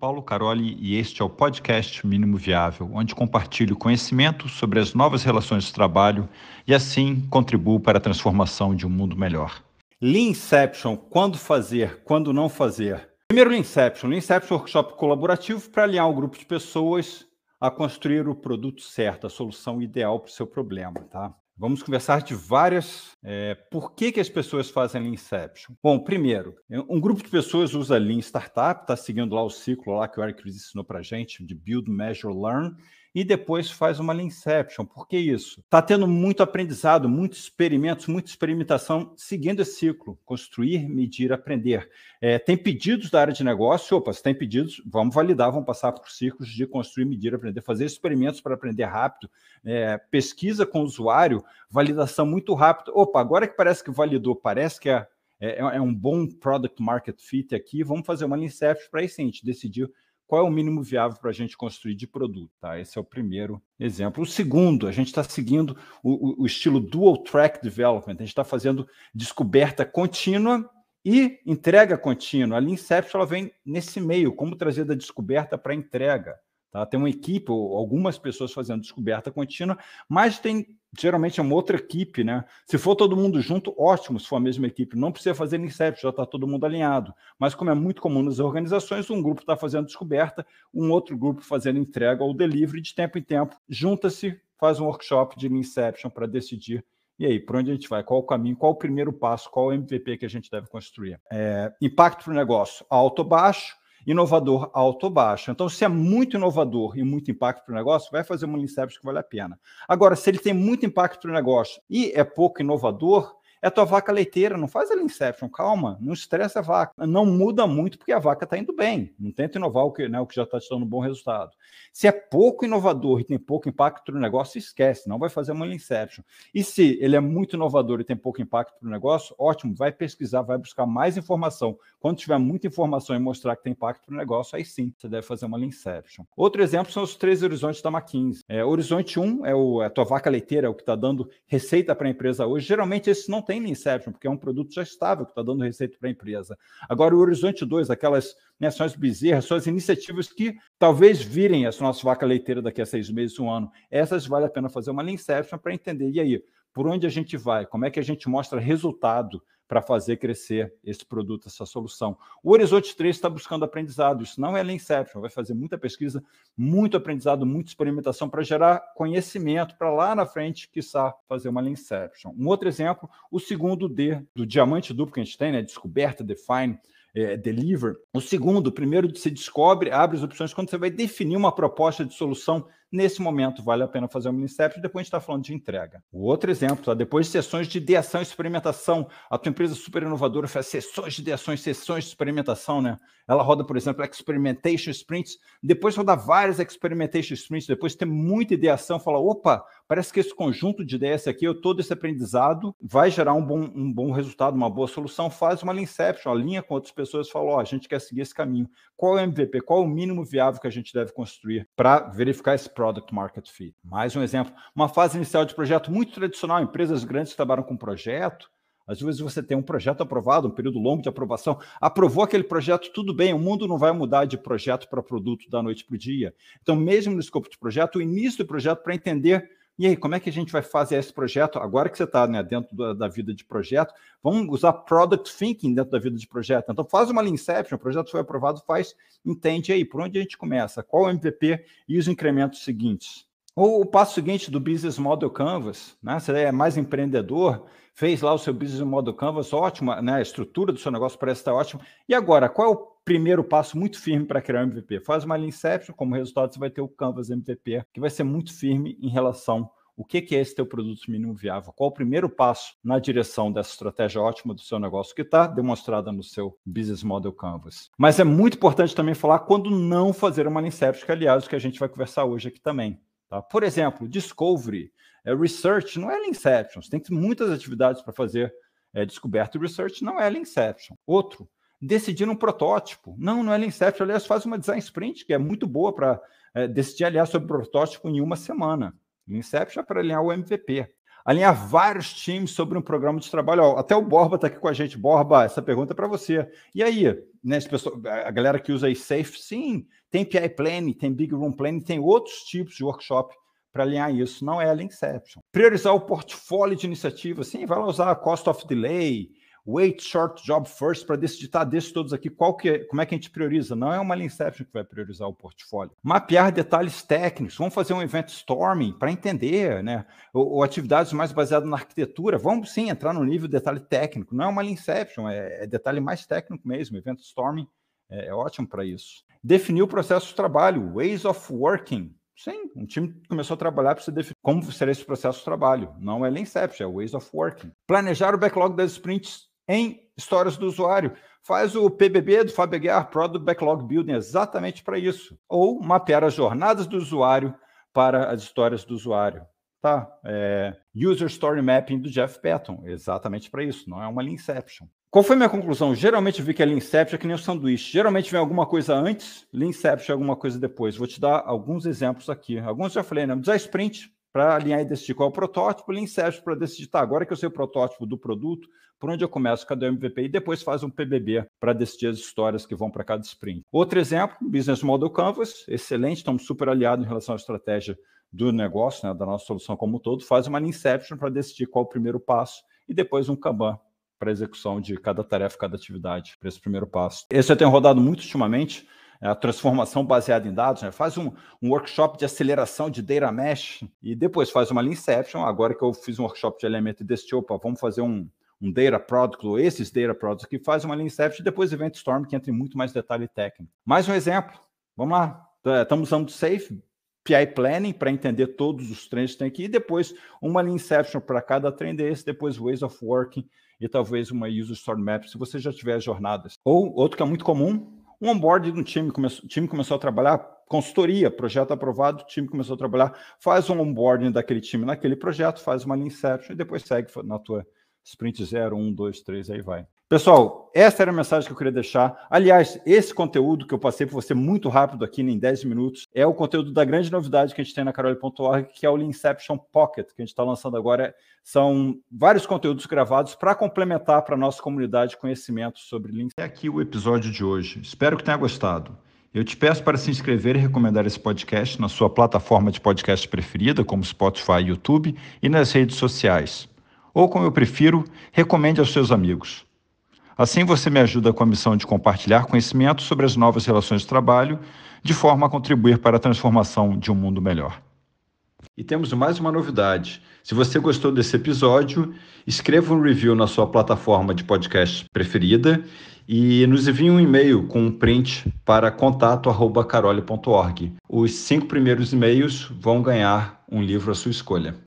Paulo Caroli e este é o podcast Mínimo Viável, onde compartilho conhecimento sobre as novas relações de trabalho e assim contribuo para a transformação de um mundo melhor. Leanception, quando fazer, quando não fazer. Primeiro Leanception. Leanception é um workshop colaborativo para alinhar um grupo de pessoas a construir o produto certo, a solução ideal para o seu problema, tá? Vamos conversar de várias. É, por que, que as pessoas fazem Lean Inception? Bom, primeiro, um grupo de pessoas usa Lean Startup, está seguindo lá o ciclo lá que o Eric ensinou para gente, de Build, Measure, Learn, e depois faz uma Leanception. Por que isso? Está tendo muito aprendizado, muitos experimentos, muita experimentação seguindo esse ciclo. Construir, medir, aprender. É, tem pedidos da área de negócio, opa, se tem pedidos, vamos validar, vamos passar por ciclos de construir, medir, aprender, fazer experimentos para aprender rápido, é, pesquisa com o usuário, validação muito rápido. Opa, agora que parece que validou, parece que é, é, é um bom product market fit aqui, vamos fazer uma Leanception para isso a gente decidir qual é o mínimo viável para a gente construir de produto? Tá? Esse é o primeiro exemplo. O segundo, a gente está seguindo o, o, estilo Dual Track Development, a gente está fazendo descoberta contínua e entrega contínua. A Lean Inception ela vem nesse meio, como trazer da descoberta para a entrega. Tá? Tem uma equipe, ou algumas pessoas fazendo descoberta contínua, mas tem geralmente é uma outra equipe, né? Se for todo mundo junto, ótimo, se for a mesma equipe. Não precisa fazer inception, já está todo mundo alinhado. Mas como é muito comum nas organizações, um grupo está fazendo descoberta, um outro grupo fazendo entrega ou delivery de tempo em tempo. Junta-se, faz um workshop de inception para decidir e aí, por onde a gente vai? Qual o caminho? Qual o primeiro passo? Qual o MVP que a gente deve construir? É, impacto para o negócio alto ou baixo? Inovador alto ou baixo. Então, se é muito inovador e muito impacto para o negócio, vai fazer uma Inception que vale a pena. Agora, se ele tem muito impacto para o negócio e é pouco inovador, é tua vaca leiteira, não faz ela inception, calma, não estressa a vaca. Não muda muito porque a vaca está indo bem. Não tenta inovar o que, né, o que já está te dando um bom resultado. Se é pouco inovador e tem pouco impacto no negócio, esquece, não vai fazer uma inception. E se ele é muito inovador e tem pouco impacto no negócio, ótimo, vai pesquisar, vai buscar mais informação. Quando tiver muita informação e mostrar que tem impacto no negócio, aí sim, você deve fazer uma inception. Outro exemplo são os três horizontes da McKinsey. É, horizonte 1 é, o, é a tua vaca leiteira, é o que está dando receita para a empresa hoje. Geralmente esse não tem Inception, porque é um produto já estável que está dando receita para a empresa. Agora, o Horizonte 2, aquelas né, são as bezerras, são as iniciativas que talvez virem as nossas vaca leiteira daqui a seis meses, um ano. Essas vale a pena fazer uma Inception para entender. E aí, por onde a gente vai? Como é que a gente mostra resultado? Para fazer crescer esse produto, essa solução. O Horizonte 3 está buscando aprendizado, isso não é Inception, vai fazer muita pesquisa, muito aprendizado, muita experimentação para gerar conhecimento para lá na frente, quiçá, fazer uma Inception. Um outro exemplo, o segundo D do diamante duplo que a gente tem, né? Descoberta, define, é, deliver. O segundo, o primeiro se descobre, abre as opções quando você vai definir uma proposta de solução Nesse momento, vale a pena fazer um Inception, depois a gente está falando de entrega. O outro exemplo, tá? depois de sessões de ideação e experimentação, a tua empresa super inovadora faz sessões de ideações, sessões de experimentação, né? Ela roda, por exemplo, Experimentation Sprints, depois roda várias Experimentation Sprints, depois tem muita ideação, fala, opa, parece que esse conjunto de ideias aqui, todo esse aprendizado vai gerar um bom, um bom resultado, uma boa solução, faz uma Inception, alinha com outras pessoas fala, ó, oh, a gente quer seguir esse caminho. Qual é o MVP? Qual é o mínimo viável que a gente deve construir para verificar esse Product Market Fit. Mais um exemplo, uma fase inicial de projeto muito tradicional, empresas grandes trabalham com projeto, às vezes você tem um projeto aprovado, um período longo de aprovação, aprovou aquele projeto, tudo bem, o mundo não vai mudar de projeto para produto da noite para o dia. Então, mesmo no escopo de projeto, o início do projeto para entender e aí, como é que a gente vai fazer esse projeto? Agora que você está né, dentro da, da, vida de projeto, vamos usar Product Thinking dentro da vida de projeto. Então, faz uma Inception, o projeto foi aprovado, faz, entende aí, por onde a gente começa? Qual o MVP e os incrementos seguintes? Ou o passo seguinte do Business Model Canvas, né? Você é mais empreendedor, fez lá o seu Business Model Canvas, ótimo, né? A estrutura do seu negócio parece estar ótima. E agora, qual é o primeiro passo muito firme para criar um MVP. Faz uma Inception, como resultado você vai ter o Canvas MVP, que vai ser muito firme em relação o que é esse teu produto mínimo viável? Qual o primeiro passo na direção dessa estratégia ótima do seu negócio que está demonstrada no seu Business Model Canvas? Mas é muito importante também falar quando não fazer uma Inception, que aliás o que a gente vai conversar hoje aqui também. Tá? Por exemplo, Discovery, é, Research não é Inception, você tem muitas atividades para fazer é, descoberta e Research não é Inception. Outro, decidir um protótipo. Não, não é Inception. Aliás, faz uma design sprint, que é muito boa para é, decidir, aliás, sobre protótipo em uma semana. Inception é para alinhar o MVP. alinhar vários times sobre um programa de trabalho. Ó, até o Borba está aqui com a gente. Borba, essa pergunta é para você. E aí, né, pessoas, a galera que usa aí Safe, sim, tem PI Planning, tem Big Room Planning, tem outros tipos de workshop para alinhar isso. Não é a Inception. Priorizar o portfólio de iniciativas, sim, vai lá usar Cost of Delay, wait short job first para decidir, tá, desses todos aqui, qual que é, como é que a gente prioriza? Não é uma Inception que vai priorizar o portfólio. Mapear detalhes técnicos, vamos fazer um event storming para entender, né? Ou, ou, atividades mais baseadas na arquitetura, vamos sim entrar no nível de detalhe técnico, não é uma Inception, é, é detalhe mais técnico mesmo, event storming é, é ótimo para isso. Definir o processo de trabalho, ways of working, Sim, um time começou a trabalhar para definir como será esse processo de trabalho. Não é Inception, é Ways of Working. Planejar o backlog das sprints em histórias do usuário. Faz o PBB do Fabeguer Product Backlog Building exatamente para isso. Ou mapear as jornadas do usuário para as histórias do usuário. Tá? É, User Story Mapping do Jeff Patton, exatamente para isso, não é uma Leanception. Qual foi minha conclusão? Geralmente vi que a Leanception é que nem o sanduíche. Geralmente vem alguma coisa antes, Leanception é alguma coisa depois. Vou te dar alguns exemplos aqui. Alguns já falei, né? Usar sprint para alinhar e decidir qual é o protótipo, Leanception para decidir, tá, agora que eu sei o protótipo do produto, por onde eu começo, cadê o MVP? E depois faz um PBB para decidir as histórias que vão para cada sprint. Outro exemplo, Business Model Canvas, excelente, estamos super aliados em relação à estratégia do negócio, né, da nossa solução como um todo, faz uma Inception para decidir qual o primeiro passo e depois um Kanban para execução de cada tarefa, cada atividade, para esse primeiro passo. Esse eu tenho rodado muito ultimamente, é a transformação baseada em dados, né? faz um, um, workshop de aceleração de data mesh e depois faz uma Inception. Agora que eu fiz um workshop de elemento desse, opa, vamos fazer um, um data product, ou esses data products que faz uma Inception e depois Event Storm, que entra em muito mais detalhe técnico. Mais um exemplo, vamos lá, estamos usando Safe, PI Planning para entender todos os trends que tem aqui, e depois uma Inception para cada trend desse, depois Ways of Working e talvez uma User Story Map, se você já tiver jornadas. Ou outro que é muito comum, um onboard de um time, o time começou a trabalhar, consultoria, projeto aprovado, o time começou a trabalhar, faz um onboarding daquele time naquele projeto, faz uma Inception e depois segue na tua sprint 0, 1, 2, 3, aí vai. Pessoal, essa era a mensagem que eu queria deixar. Aliás, esse conteúdo que eu passei para você muito rápido aqui, em 10 minutos, é o conteúdo da grande novidade que a gente tem na Carole.org, que é o Inception Pocket, que a gente está lançando agora. São vários conteúdos gravados para complementar para a nossa comunidade conhecimento sobre Lean. É aqui o episódio de hoje. Espero que tenha gostado. Eu te peço para se inscrever e recomendar esse podcast na sua plataforma de podcast preferida, como Spotify, YouTube e nas redes sociais. Ou, como eu prefiro, recomende aos seus amigos. Assim você me ajuda com a missão de compartilhar conhecimento sobre as novas relações de trabalho, de forma a contribuir para a transformação de um mundo melhor. E temos mais uma novidade. Se você gostou desse episódio, escreva um review na sua plataforma de podcast preferida e nos envie um e-mail com um print para contato@carole.org. Os cinco primeiros e-mails vão ganhar um livro à sua escolha.